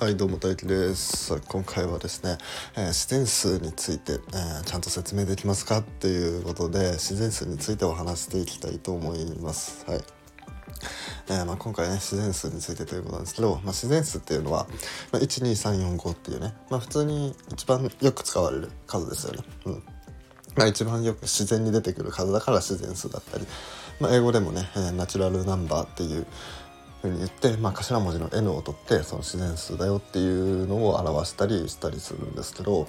はいどうも大輝です。今回はですね、えー、自然数について、えー、ちゃんと説明できますかっていうことで自然数についてお話していきたいと思います。はい。えー、まあ、今回ね自然数についてということなんですけど、まあ、自然数っていうのは、まあ、12345っていうね、まあ、普通に一番よく使われる数ですよね。うん。まあ、一番よく自然に出てくる数だから自然数だったり、まあ、英語でもね、え、ナチュラルナンバーっていうふうに言って、まあ、頭文字の N を取ってその自然数だよっていうのを表したりしたりするんですけど、はい、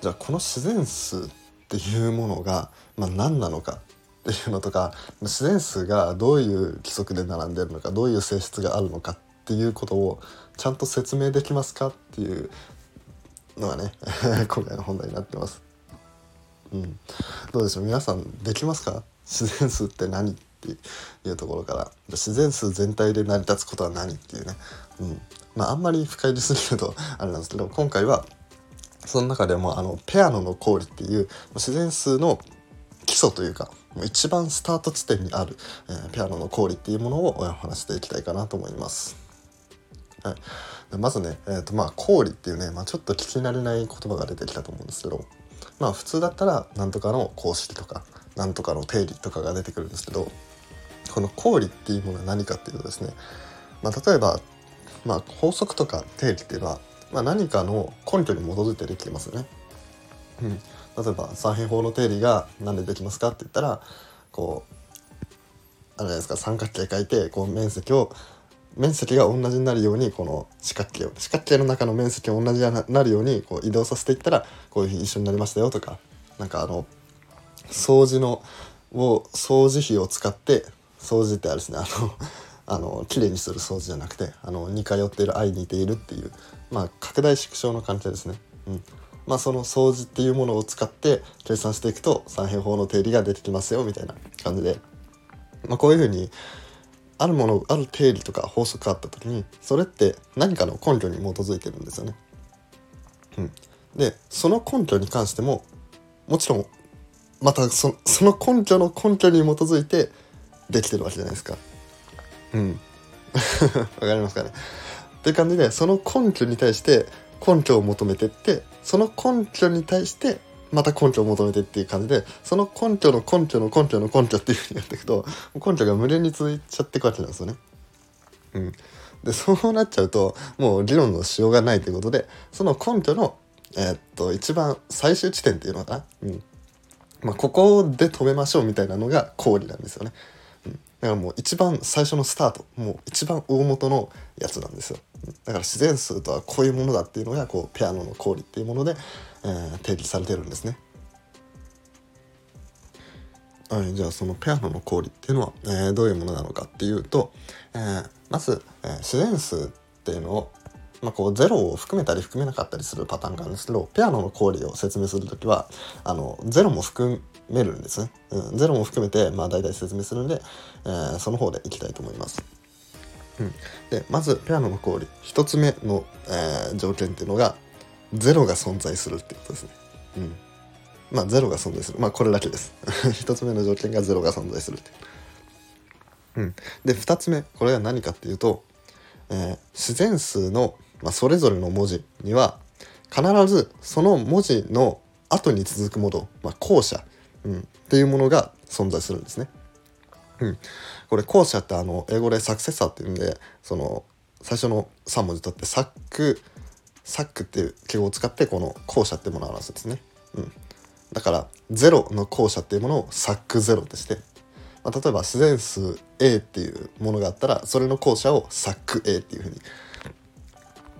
じゃあこの自然数っていうものが、まあ、何なのかっていうのとか自然数がどういう規則で並んでるのかどういう性質があるのかっていうことをちゃんと説明できますかっていうのがね 今回の本題になってます。うん、どうでしょう？皆さんできますか？自然数って何？っていうところから自然数全体で成り立つことは何っていうね、うん。まあ、あんまり深入りすぎるとあれなんですけど今回はその中でもあのペアノの公理っていう自然数の基礎というか一番スタート地点にある、えー、ペアノの公理っていうものをお話していきたいかなと思います。はい、まずね、えーとまあ、公理っていうね、まあ、ちょっと聞き慣れない言葉が出てきたと思うんですけどまあ普通だったら何とかの公式とか何とかの定理とかが出てくるんですけどこの公理っていうものは何かっていうとですね、まあ、例えば、まあ、法則とか定理っていうのは、まあ、何かの根拠に基づいてできてますよね。うん、例えば三平方の定理が何でできますかって言ったらこうあれじゃないですか。三角形書いてこう面積を面積が同じになるようにこの四角形を。四角形の中の面積が同じになるようにこう移動させていったらこういうふうに一緒になりましたよとかなんかあの掃除のを掃除費を使って掃除ってあるですねあの あの綺麗にする掃除じゃなくてあの似通っている愛似ているっていうまあ拡大縮小の関係ですね。うんまあ、その掃除っていうものを使って計算していくと三平方の定理が出てきますよみたいな感じで、まあ、こういうふうにあるものある定理とか法則があった時にそれって何かの根拠に基づいてるんですよね。うん、でその根拠に関してももちろんまたそその根拠の根拠に基づいてできてるわけじゃないですか。うん。わかりますかね。っていう感じでその根拠に対して根拠を求めてってその根拠に対してまた根拠を求めてっていう感じでその根拠の根拠の根拠の根拠っていうふうにやっていくと根拠が無限に続いちゃっていくわけなんですよね。うん、でそうなっちゃうともう理論のしようがないということでその根拠のえー、っと一番最終地点っていうのかな、うんまあ、ここで止めましょうみたいなのが公理なんですよね。だからもう一番最初のスタートもう一番大元のやつなんですよ。だから自然数とはこういうものだっていうのがこうピアノの公理っていうもので、えー、定義されてるんですね。はい、じゃあそのペアノの公理っていうのは、えー、どういうものなのかっていうと、えー、まず、えー、自然数っていうのを、まあ、こうゼロを含めたり含めなかったりするパターンがあるんですけどペアノの公理を説明する時はあのゼロも含めるんですね、うん、ゼロも含めて、まあ、大体説明するんで、えー、その方でいきたいと思います。うん、でまずペアノの氷1つ目の、えー、条件っていうのがゼロが存在するっていうことですね。うん、まあゼロが存在する。まあこれだけです。1つ目の条件がゼロが存在するってう。ん、で2つ目これは何かっていうと、えー、自然数の、まあ、それぞれの文字には必ずその文字の後に続くもの、まあ、後者うん、っていうものが存在するんですね。うん、これ後者ってあの英語でサクセッサーっていうんでその最初の3文字取ってサックサックっていう記号を使ってこの後者っていうものを表すんですね。うん、だから0の後者っていうものをサック0として、まあ、例えば自然数 A っていうものがあったらそれの後者をサック A っていうふうに、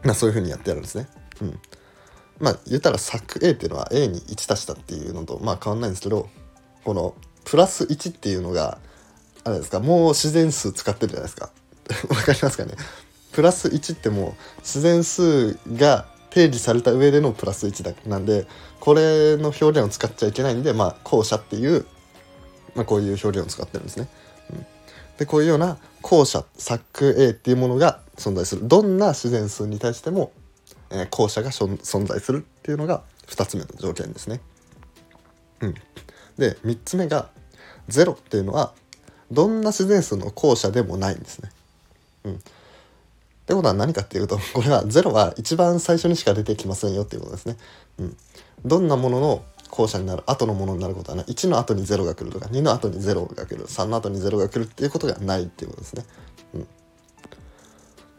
まあ、そういうふうにやってやるんですね。うんまあ言ったらサック A っていうのは A に1足したっていうのとまあ変わんないんですけどこのプラス1っていうのがあれですかもう自然数使ってるじゃないですか わかりますかね？プラス1ってもう自然数が定義された上でのプラス1だなんでこれの表現を使っちゃいけないんでまあ後者っていう、まあ、こういう表現を使ってるんですね。でこういうような後者サック A っていうものが存在するどんな自然数に対してもえー、後者が存在するっていうのが2つ目の条件ですね。うん、で3つ目が0っていうのはどんな自然数の後者でもないんですね。うん、ってことは何かっていうとこれは0は一番最初にしか出てきませんよっていうことですね。うん、どんなものの後者になる後のものになることはない1の後に0が来るとか2の後に0が来る3の後に0が来るっていうことがないっていうことですね。うん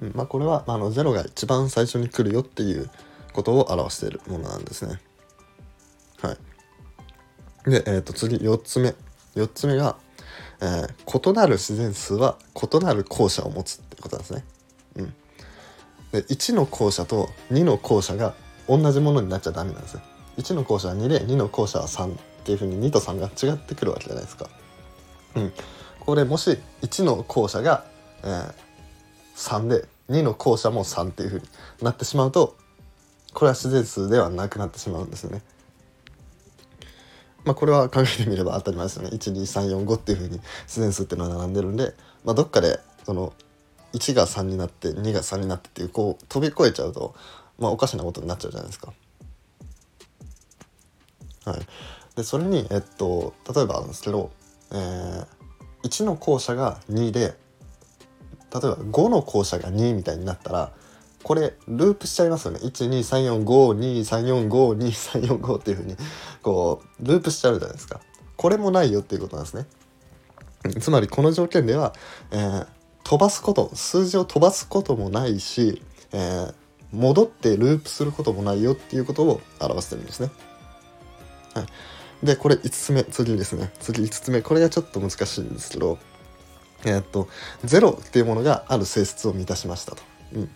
うんまあ、これは、まあ、の0が一番最初に来るよっていうことを表しているものなんですね。はい。で、えー、と次4つ目。4つ目が、えー、異なる自然数は異なる後者を持つっていうことなんですね。うん。で1の後者と2の後者が同じものになっちゃダメなんですね。1の校舎は2で2の校舎は3っていうふうに2と3が違ってくるわけじゃないですか。うん、これもし1の校舎が、えー、3で2の校舎も3っていうふうになってしまうとこれは自然数ではなくなってしまうんですよね。まあこれは考えてみれば当たり前ですよね。12345っていうふうに自然数っていうのは並んでるんで、まあ、どっかでその1が3になって2が3になってっていうこう飛び越えちゃうと、まあ、おかしなことになっちゃうじゃないですか。はい、でそれに、えっと、例えばなんですけど、えー、1の校舎が2で例えば5の校舎が2みたいになったらこれループしちゃいますよね。1234523452345っていうふうにこうループしちゃうじゃないですか。これもないよっていうことなんですね。つまりこの条件では、えー、飛ばすこと数字を飛ばすこともないし、えー、戻ってループすることもないよっていうことを表してるんですね。はい、でこれ5つ目次ですね。次5つ目。これがちょっと難しいんですけどえー、っと0っていうものがある性質を満たしましたと。うん、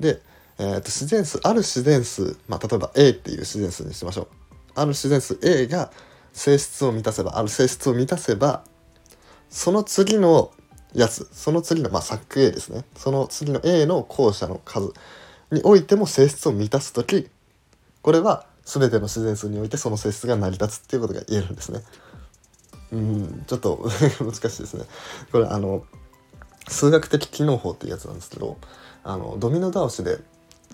で、えー、っと自然数ある自然数、まあ、例えば A っていう自然数にしましょう。ある自然数 A が性質を満たせばある性質を満たせばその次のやつその次のまあク A ですね。その次の A の校舎の数においても性質を満たす時これは全ての自然数においてその性質が成り立つっていうことが言えるんですね。うんちょっと 難しいですね。これあの数学的機能法っていうやつなんですけどあのドミノ倒しで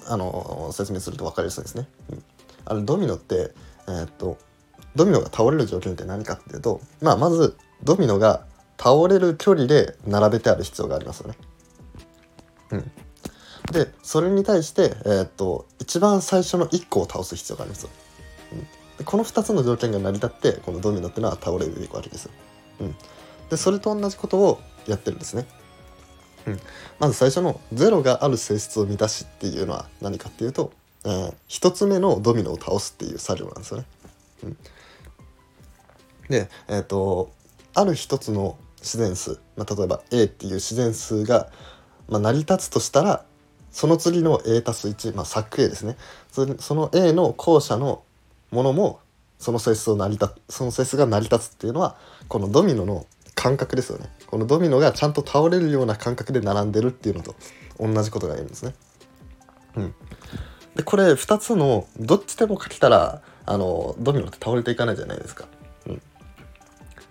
あの説明すると分かりやすいですね。うん、あれドミノってえー、っとドミノが倒れる条件って何かっていうと、まあ、まずドミノが倒れる距離で並べてある必要がありますよね。うん、でそれに対して、えー、っと一番最初の1個を倒す必要があります、うん、この2つの条件が成り立ってこのドミノっていうのは倒れていくわけです、うん、でそれと同じことをやってるんですね、うん、まず最初の0がある性質を満たしっていうのは何かっていうと、えー、1つ目のドミノを倒すっていう作業なんですよね、うん、でえっ、とある一つの自然数、まあ、例えば A っていう自然数が、まあ、成り立つとしたらその次の A たす1、まあ、作 A ですねその A の後者のものもその性質を成り立つその性質が成り立つっていうのはこのドミノの感覚ですよねこのドミノがちゃんと倒れるような感覚で並んでるっていうのと同じことが言えるんですね。うん、でこれ2つのどっちでも書けたらあのドミノって倒れていかないじゃないですか。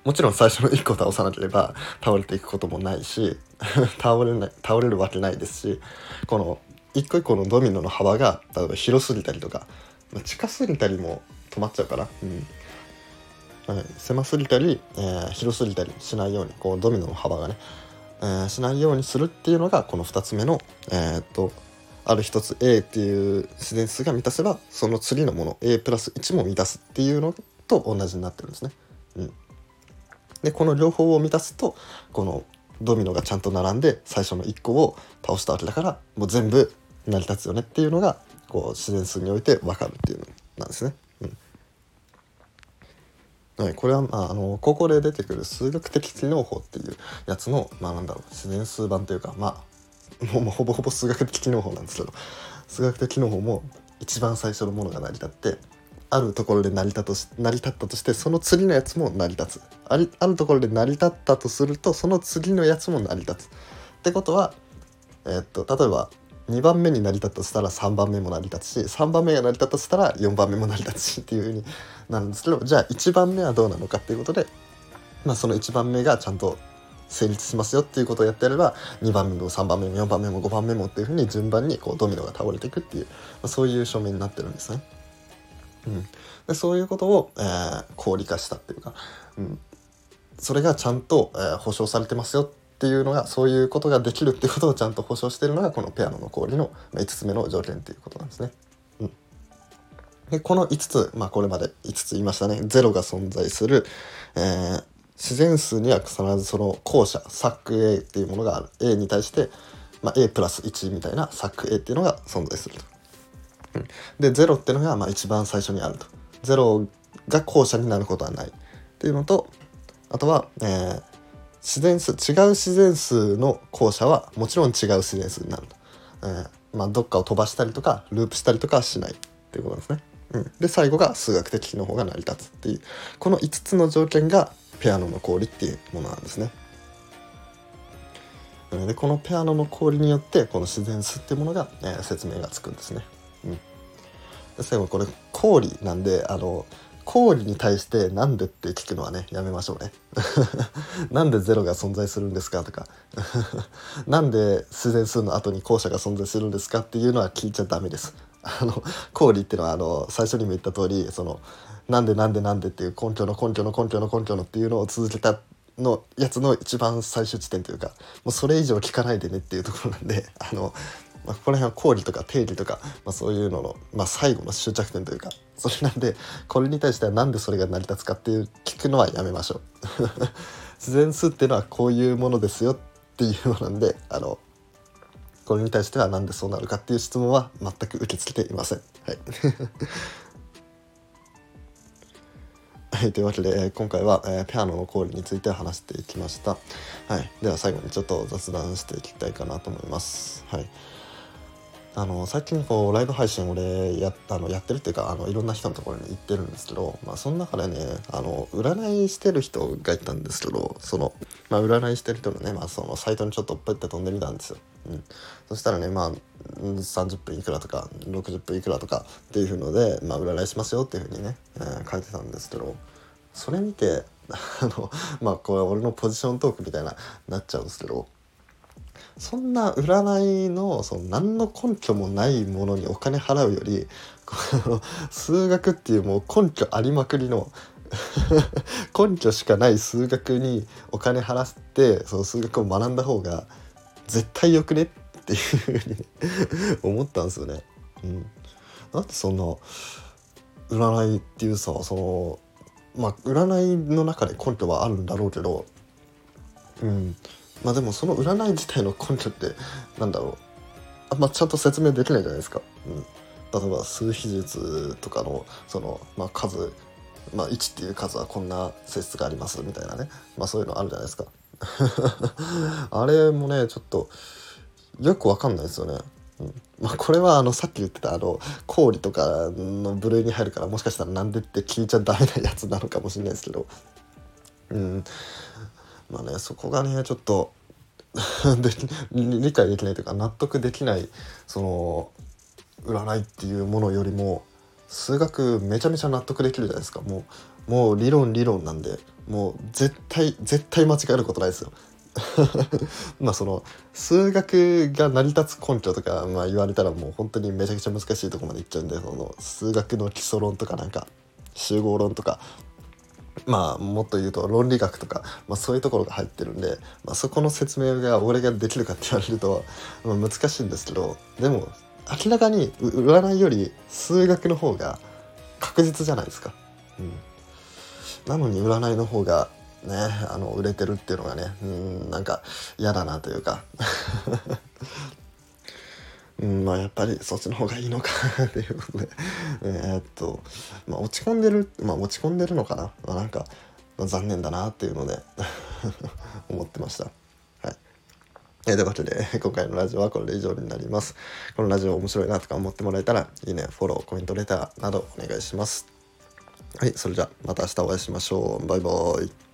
もちろん最初の1個倒さなければ倒れていくこともないし 倒れない倒れるわけないですしこの一個一個のドミノの幅が例えば広すぎたりとか、近すぎたりも止まっちゃうかな、うん。はい、狭すぎたり、えー、広すぎたりしないようにこうドミノの幅がね、えー、しないようにするっていうのがこの2つ目のえー、っとある一つ A っていう自然数が満たせばその次のもの A プラス1も満たすっていうのと同じになってるんですね。うん。でこの両方を満たすとこのドミノがちゃんと並んで最初の1個を倒したわけだからもう全部成り立つよねっていうのがこう自然数において分かるっていうのなんですね。うんはい、これは、まあ、あの高校で出てくる数学的機能法っていうやつの、まあ、なんだろう自然数版というかまあ もうほぼほぼ数学的機能法なんですけど数学的機能法も一番最初のものが成り立ってあるところで成り立とし成り立ったとしてその次のやつも成り立つありあるところで成り立ったとするとその次のやつも成り立つってことは、えー、っと例えば2番目に成り立ったとしたら3番目も成り立つし3番目が成り立ったとしたら4番目も成り立つしっていう風になるんですけどじゃあ1番目はどうなのかっていうことで、まあ、その1番目がちゃんと成立しますよっていうことをやってやれば2番目も3番目も4番目も5番目もっていうふうに順番にこうドミノが倒れていくっていう、まあ、そういう証明になってるんですね。うん、でそういうことを、えー、合理化したっていうか、うん、それがちゃんと、えー、保証されてますよっていうのがそういうことができるっていうことをちゃんと保証してるのがこのペアノの氷の5つ目の条件っていうことなんですね。うん、でこの5つ、まあ、これまで5つ言いましたね。0が存在する、えー、自然数には必ずその後者ク A っていうものがある。A に対して、まあ、A プラス1みたいなク A っていうのが存在すると。うん、で0っていうのがまあ一番最初にあると。0が後者になることはないっていうのとあとは、えー、自然数違う自然数の後者はもちろん違う自然数になると。えーまあ、どっかを飛ばしたりとかループしたりとかはしないっていうことですね。うん、で最後が数学的の方が成り立つっていうこの5つの条件がペアノの氷っていうものなんですね。でこのペアノの氷によってこの自然数っていうものが、えー、説明がつくんですね。最後これ氷なんであの氷に対してなんでって聞くのはねやめましょうね。なんでゼロが存在するんですかとか。なんで自然数の後に後者が存在するんですかっていうのは聞いちゃダメです。あの氷っていうのはあの最初にも言った通りそのなんでなんでなんでっていう根拠の根拠の根拠の根拠のっていうのを続けたのやつの一番最終地点というかもうそれ以上聞かないでねっていうところなんであのまあ、ここら辺は公理とか定理とか、まあ、そういうのの、まあ、最後の終着点というか それなんでこれに対しては何でそれが成り立つかっていう聞くのはやめましょう 自然数っていうのはこういうものですよっていうのなんであのこれに対しては何でそうなるかっていう質問は全く受け付けていません。はい はい、というわけで、えー、今回は、えー、ピアノのコールについて話していきました。はい、では最後にちょっと雑談していきたいかなと思います。はい。あの最近こうライブ配信俺やあのやってるっていうかあのいろんな人のところに行ってるんですけど、まあ、その中でねあの占いしてる人がいたんですけどその、まあ、占いしてる人のね、まあ、そのサイトにちょっとプって飛んでみたんですよ。うん、そしたらねまあ30分いくらとか60分いくらとかっていうので、まあ、占いしますよっていうふうにね、えー、書いてたんですけどそれ見てあのまあこれ俺のポジショントークみたいななっちゃうんですけどそんな占いのその何の根拠もないものにお金払うよりこの 数学っていうもう根拠ありまくりの 根拠しかない数学にお金払ってその数学を学んだ方が絶対よくねっていうふうに思ったんですよね。うん、だってそんな占いっていうさそのまあ占いの中で根拠はあるんだろうけど、うん、まあでもその占い自体の根拠ってなんだろうあんまちゃんと説明できないじゃないですか。うん、例えば数比術とかのその、まあ、数、まあ、1っていう数はこんな性質がありますみたいなね、まあ、そういうのあるじゃないですか。あれもねちょっとよくわかんないですよね。うんまあ、これはあのさっき言ってたあの氷とかの部類に入るからもしかしたらなんでって聞いちゃダメなやつなのかもしれないですけど、うん、まあねそこがねちょっと 理解できないというか納得できないその占いっていうものよりも数学めちゃめちゃ納得できるじゃないですかもうもう理論理論なんでもう絶対絶対間違えることないですよ。まあその数学が成り立つ根拠とか、まあ、言われたらもう本当にめちゃくちゃ難しいとこまでいっちゃうんでその数学の基礎論とかなんか集合論とかまあもっと言うと論理学とか、まあ、そういうところが入ってるんで、まあ、そこの説明が俺ができるかって言われると、まあ、難しいんですけどでも明らかに占いより数学の方が確実じゃないですか。うん、なのに占いの方がねあの売れてるっていうのがねうんなんか嫌だなというかうん、まあやっぱりそっちの方がいいのかっていうことで えっと、まあ、落ち込んでるまあ落ち込んでるのかな、まあ、なんか、ま、残念だなっていうので 思ってました。はいえー、ということで 今回のラジオはこれで以上になります。このラジオ面白いなとか思ってもらえたらいいねフォローコメントレターなどお願いします。はいそれじゃあまた明日お会いしましょう。バイバーイ。